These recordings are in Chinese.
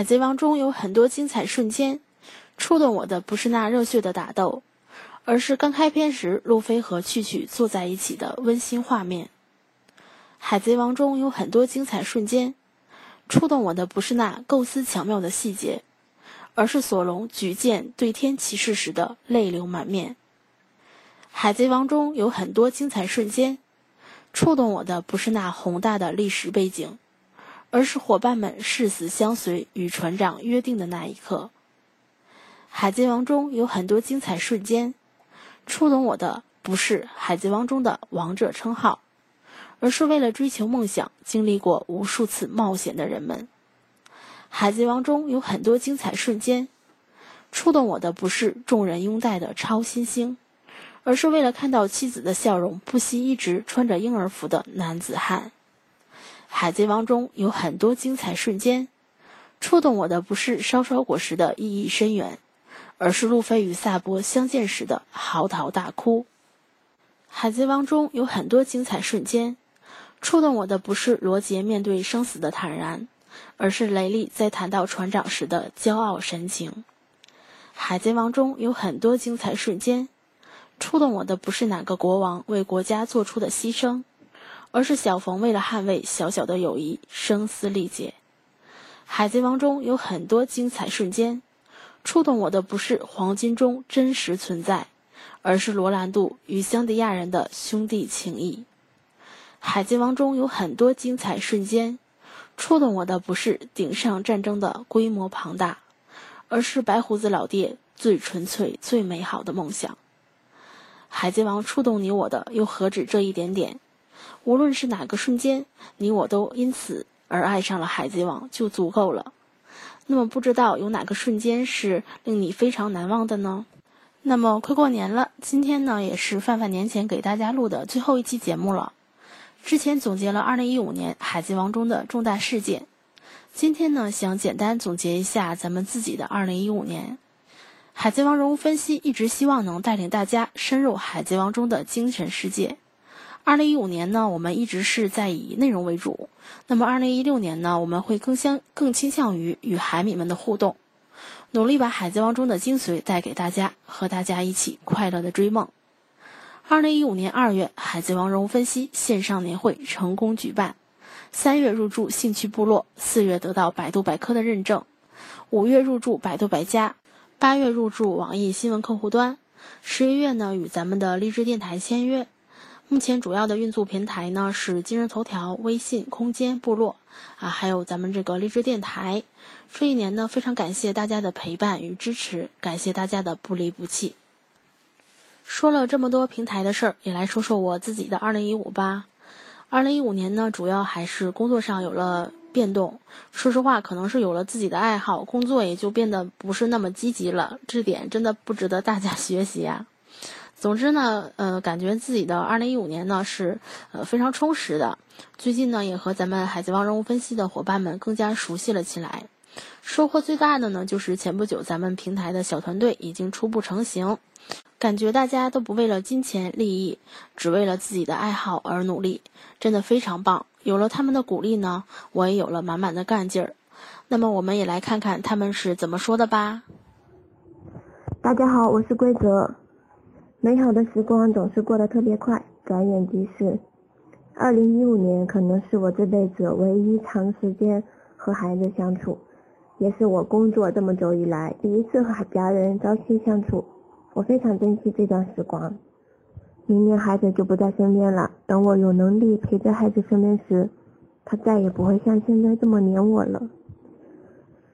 海贼王中有很多精彩瞬间，触动我的不是那热血的打斗，而是刚开篇时路飞和去去坐在一起的温馨画面。海贼王中有很多精彩瞬间，触动我的不是那构思巧妙的细节，而是索隆举剑对天起誓时的泪流满面。海贼王中有很多精彩瞬间，触动我的不是那宏大的历史背景。而是伙伴们誓死相随与船长约定的那一刻。海贼王中有很多精彩瞬间，触动我的不是海贼王中的王者称号，而是为了追求梦想经历过无数次冒险的人们。海贼王中有很多精彩瞬间，触动我的不是众人拥戴的超新星，而是为了看到妻子的笑容不惜一直穿着婴儿服的男子汉。海贼王中有很多精彩瞬间，触动我的不是烧烧果实的意义深远，而是路飞与萨博相见时的嚎啕大哭。海贼王中有很多精彩瞬间，触动我的不是罗杰面对生死的坦然，而是雷利在谈到船长时的骄傲神情。海贼王中有很多精彩瞬间，触动我的不是哪个国王为国家做出的牺牲。而是小冯为了捍卫小小的友谊，声嘶力竭。海贼王中有很多精彩瞬间，触动我的不是黄金中真实存在，而是罗兰度与香迪亚人的兄弟情谊。海贼王中有很多精彩瞬间，触动我的不是顶上战争的规模庞大，而是白胡子老爹最纯粹、最美好的梦想。海贼王触动你我的，又何止这一点点？无论是哪个瞬间，你我都因此而爱上了海贼王，就足够了。那么，不知道有哪个瞬间是令你非常难忘的呢？那么，快过年了，今天呢也是范范年前给大家录的最后一期节目了。之前总结了2015年海贼王中的重大事件，今天呢想简单总结一下咱们自己的2015年。海贼王人物分析一直希望能带领大家深入海贼王中的精神世界。二零一五年呢，我们一直是在以内容为主。那么二零一六年呢，我们会更相更倾向于与海米们的互动，努力把海贼王中的精髓带给大家，和大家一起快乐的追梦。二零一五年二月，海贼王人物分析线上年会成功举办，三月入驻兴趣部落，四月得到百度百科的认证，五月入驻百度百家，八月入驻网易新闻客户端，十一月呢与咱们的励志电台签约。目前主要的运作平台呢是今日头条、微信、空间、部落啊，还有咱们这个励志电台。这一年呢，非常感谢大家的陪伴与支持，感谢大家的不离不弃。说了这么多平台的事儿，也来说说我自己的二零一五吧。二零一五年呢，主要还是工作上有了变动。说实话，可能是有了自己的爱好，工作也就变得不是那么积极了。这点真的不值得大家 学习啊。总之呢，呃，感觉自己的二零一五年呢是呃非常充实的。最近呢，也和咱们海贼王人物分析的伙伴们更加熟悉了起来。收获最大的呢，就是前不久咱们平台的小团队已经初步成型，感觉大家都不为了金钱利益，只为了自己的爱好而努力，真的非常棒。有了他们的鼓励呢，我也有了满满的干劲儿。那么，我们也来看看他们是怎么说的吧。大家好，我是规则。美好的时光总是过得特别快，转眼即逝。二零一五年可能是我这辈子唯一长时间和孩子相处，也是我工作这么久以来第一次和家人朝夕相处。我非常珍惜这段时光。明年孩子就不在身边了，等我有能力陪在孩子身边时，他再也不会像现在这么黏我了。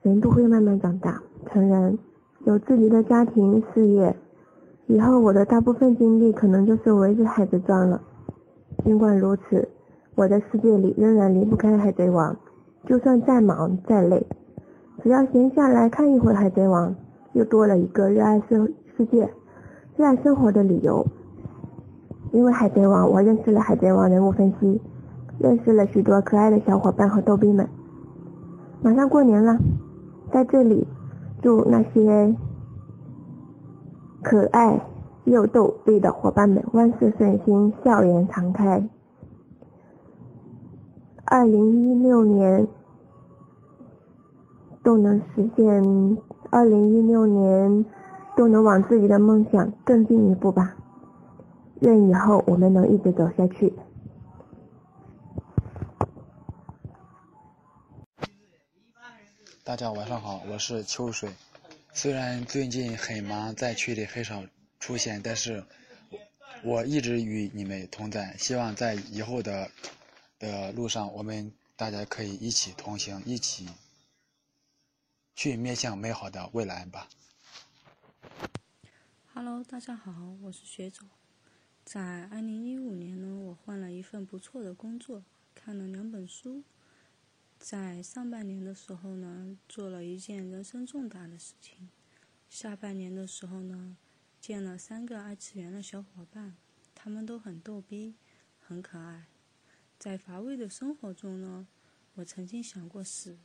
人都会慢慢长大，成人，有自己的家庭、事业。以后我的大部分精力可能就是围着海贼转了。尽管如此，我的世界里仍然离不开海贼王。就算再忙再累，只要闲下来看一会海贼王，又多了一个热爱世世界、热爱生活的理由。因为海贼王，我认识了海贼王人物分析，认识了许多可爱的小伙伴和逗逼们。马上过年了，在这里祝那些。可爱又逗逼的伙伴们，万事顺心，笑颜常开。二零一六年都能实现，二零一六年都能往自己的梦想更进一步吧。愿以后我们能一直走下去。大家晚上好，我是秋水。虽然最近很忙，在群里很少出现，但是我一直与你们同在。希望在以后的的路上，我们大家可以一起同行，一起去面向美好的未来吧。Hello，大家好，我是学总。在二零一五年呢，我换了一份不错的工作，看了两本书。在上半年的时候呢，做了一件人生重大的事情；下半年的时候呢，见了三个二次元的小伙伴，他们都很逗逼，很可爱。在乏味的生活中呢，我曾经想过死，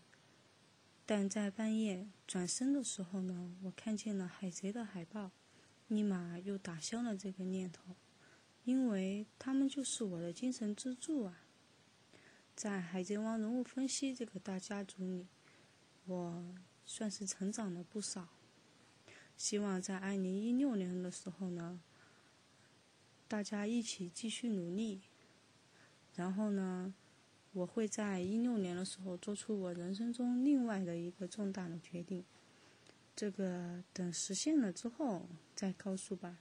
但在半夜转身的时候呢，我看见了海贼的海报，立马又打消了这个念头，因为他们就是我的精神支柱啊。在《海贼王》人物分析这个大家族里，我算是成长了不少。希望在二零一六年的时候呢，大家一起继续努力。然后呢，我会在一六年的时候做出我人生中另外的一个重大的决定。这个等实现了之后再告诉吧。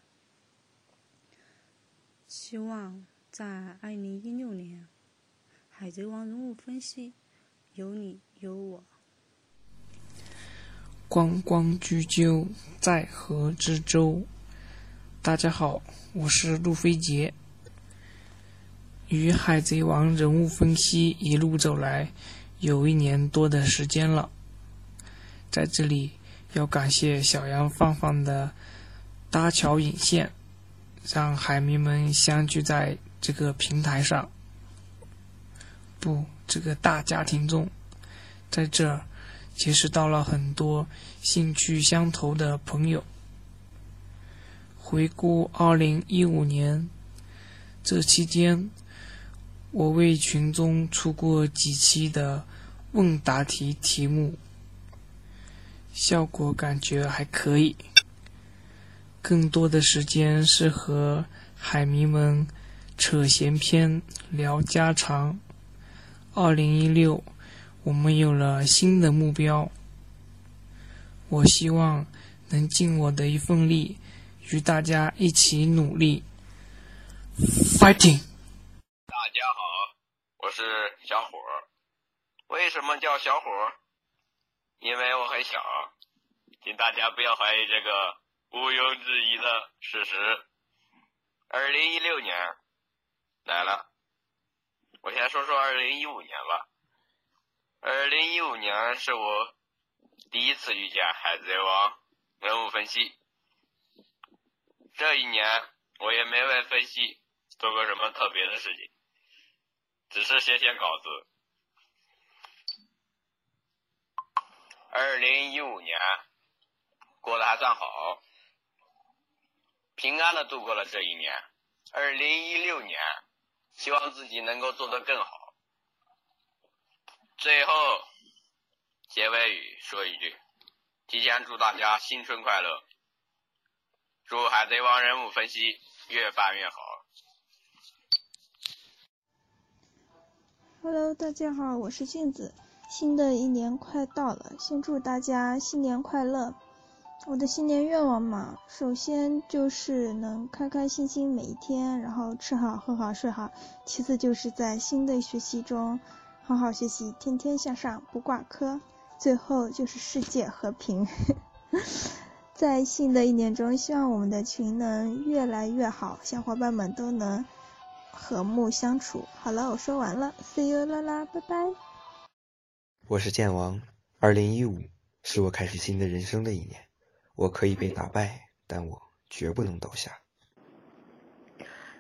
希望在二零一六年。海贼王人物分析，有你有我。关关雎鸠，在河之洲。大家好，我是路飞杰。与海贼王人物分析一路走来，有一年多的时间了。在这里要感谢小杨放放的搭桥引线，让海迷们相聚在这个平台上。不，这个大家庭中，在这儿结识到了很多兴趣相投的朋友。回顾二零一五年，这期间，我为群中出过几期的问答题题目，效果感觉还可以。更多的时间是和海迷们扯闲篇、聊家常。二零一六，我们有了新的目标。我希望能尽我的一份力，与大家一起努力。Fighting！大家好，我是小伙儿。为什么叫小伙儿？因为我很小。请大家不要怀疑这个毋庸置疑的事实。二零一六年来了。我先说说二零一五年吧。二零一五年是我第一次遇见《海贼王》人物分析。这一年我也没为分析做过什么特别的事情，只是写写稿子。二零一五年过得还算好，平安的度过了这一年。二零一六年。希望自己能够做得更好。最后，结尾语说一句：提前祝大家新春快乐！祝《海贼王》人物分析越办越好。Hello，大家好，我是镜子。新的一年快到了，先祝大家新年快乐！我的新年愿望嘛，首先就是能开开心心每一天，然后吃好喝好睡好。其次就是在新的学习中好好学习，天天向上，不挂科。最后就是世界和平。在新的一年中，希望我们的群能越来越好，小伙伴们都能和睦相处。好了，我说完了，See you 啦啦，拜拜。我是剑王，二零一五是我开始新的人生的一年。我可以被打败，但我绝不能倒下。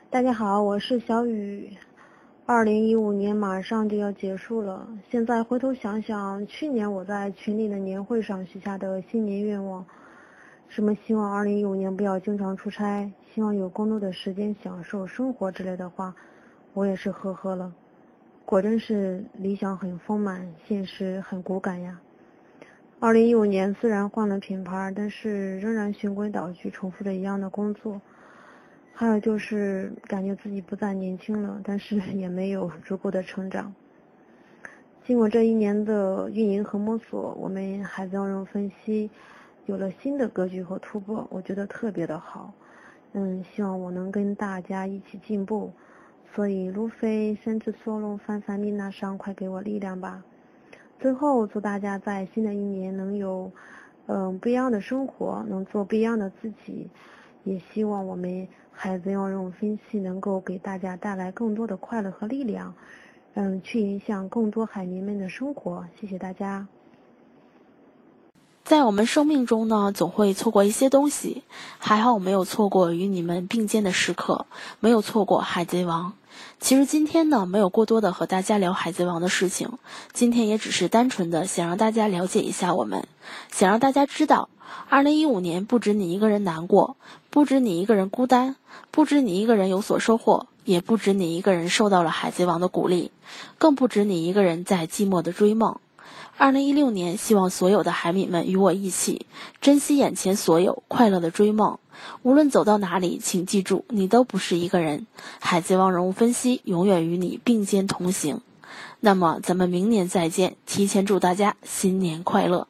大家好，我是小雨。二零一五年马上就要结束了，现在回头想想，去年我在群里的年会上许下的新年愿望，什么希望二零一五年不要经常出差，希望有更多的时间享受生活之类的话，我也是呵呵了。果真是理想很丰满，现实很骨感呀。二零一五年虽然换了品牌，但是仍然循规蹈矩，重复着一样的工作。还有就是感觉自己不再年轻了，但是 也没有足够的成长。经过这一年的运营和摸索，我们海贼王人分析有了新的格局和突破，我觉得特别的好。嗯，希望我能跟大家一起进步。所以，路飞、深之索隆、范范米娜上，快给我力量吧！最后，祝大家在新的一年能有嗯不一样的生活，能做不一样的自己。也希望我们孩子要用分析能够给大家带来更多的快乐和力量。嗯，去影响更多海民们的生活。谢谢大家。在我们生命中呢，总会错过一些东西，还好我没有错过与你们并肩的时刻，没有错过海贼王。其实今天呢，没有过多的和大家聊海贼王的事情，今天也只是单纯的想让大家了解一下我们，想让大家知道，二零一五年不止你一个人难过，不止你一个人孤单，不止你一个人有所收获。也不止你一个人受到了海贼王的鼓励，更不止你一个人在寂寞的追梦。二零一六年，希望所有的海米们与我一起珍惜眼前所有，快乐的追梦。无论走到哪里，请记住，你都不是一个人。海贼王人物分析永远与你并肩同行。那么，咱们明年再见。提前祝大家新年快乐。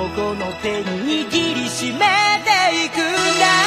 をこの手に握りしめていくんだ。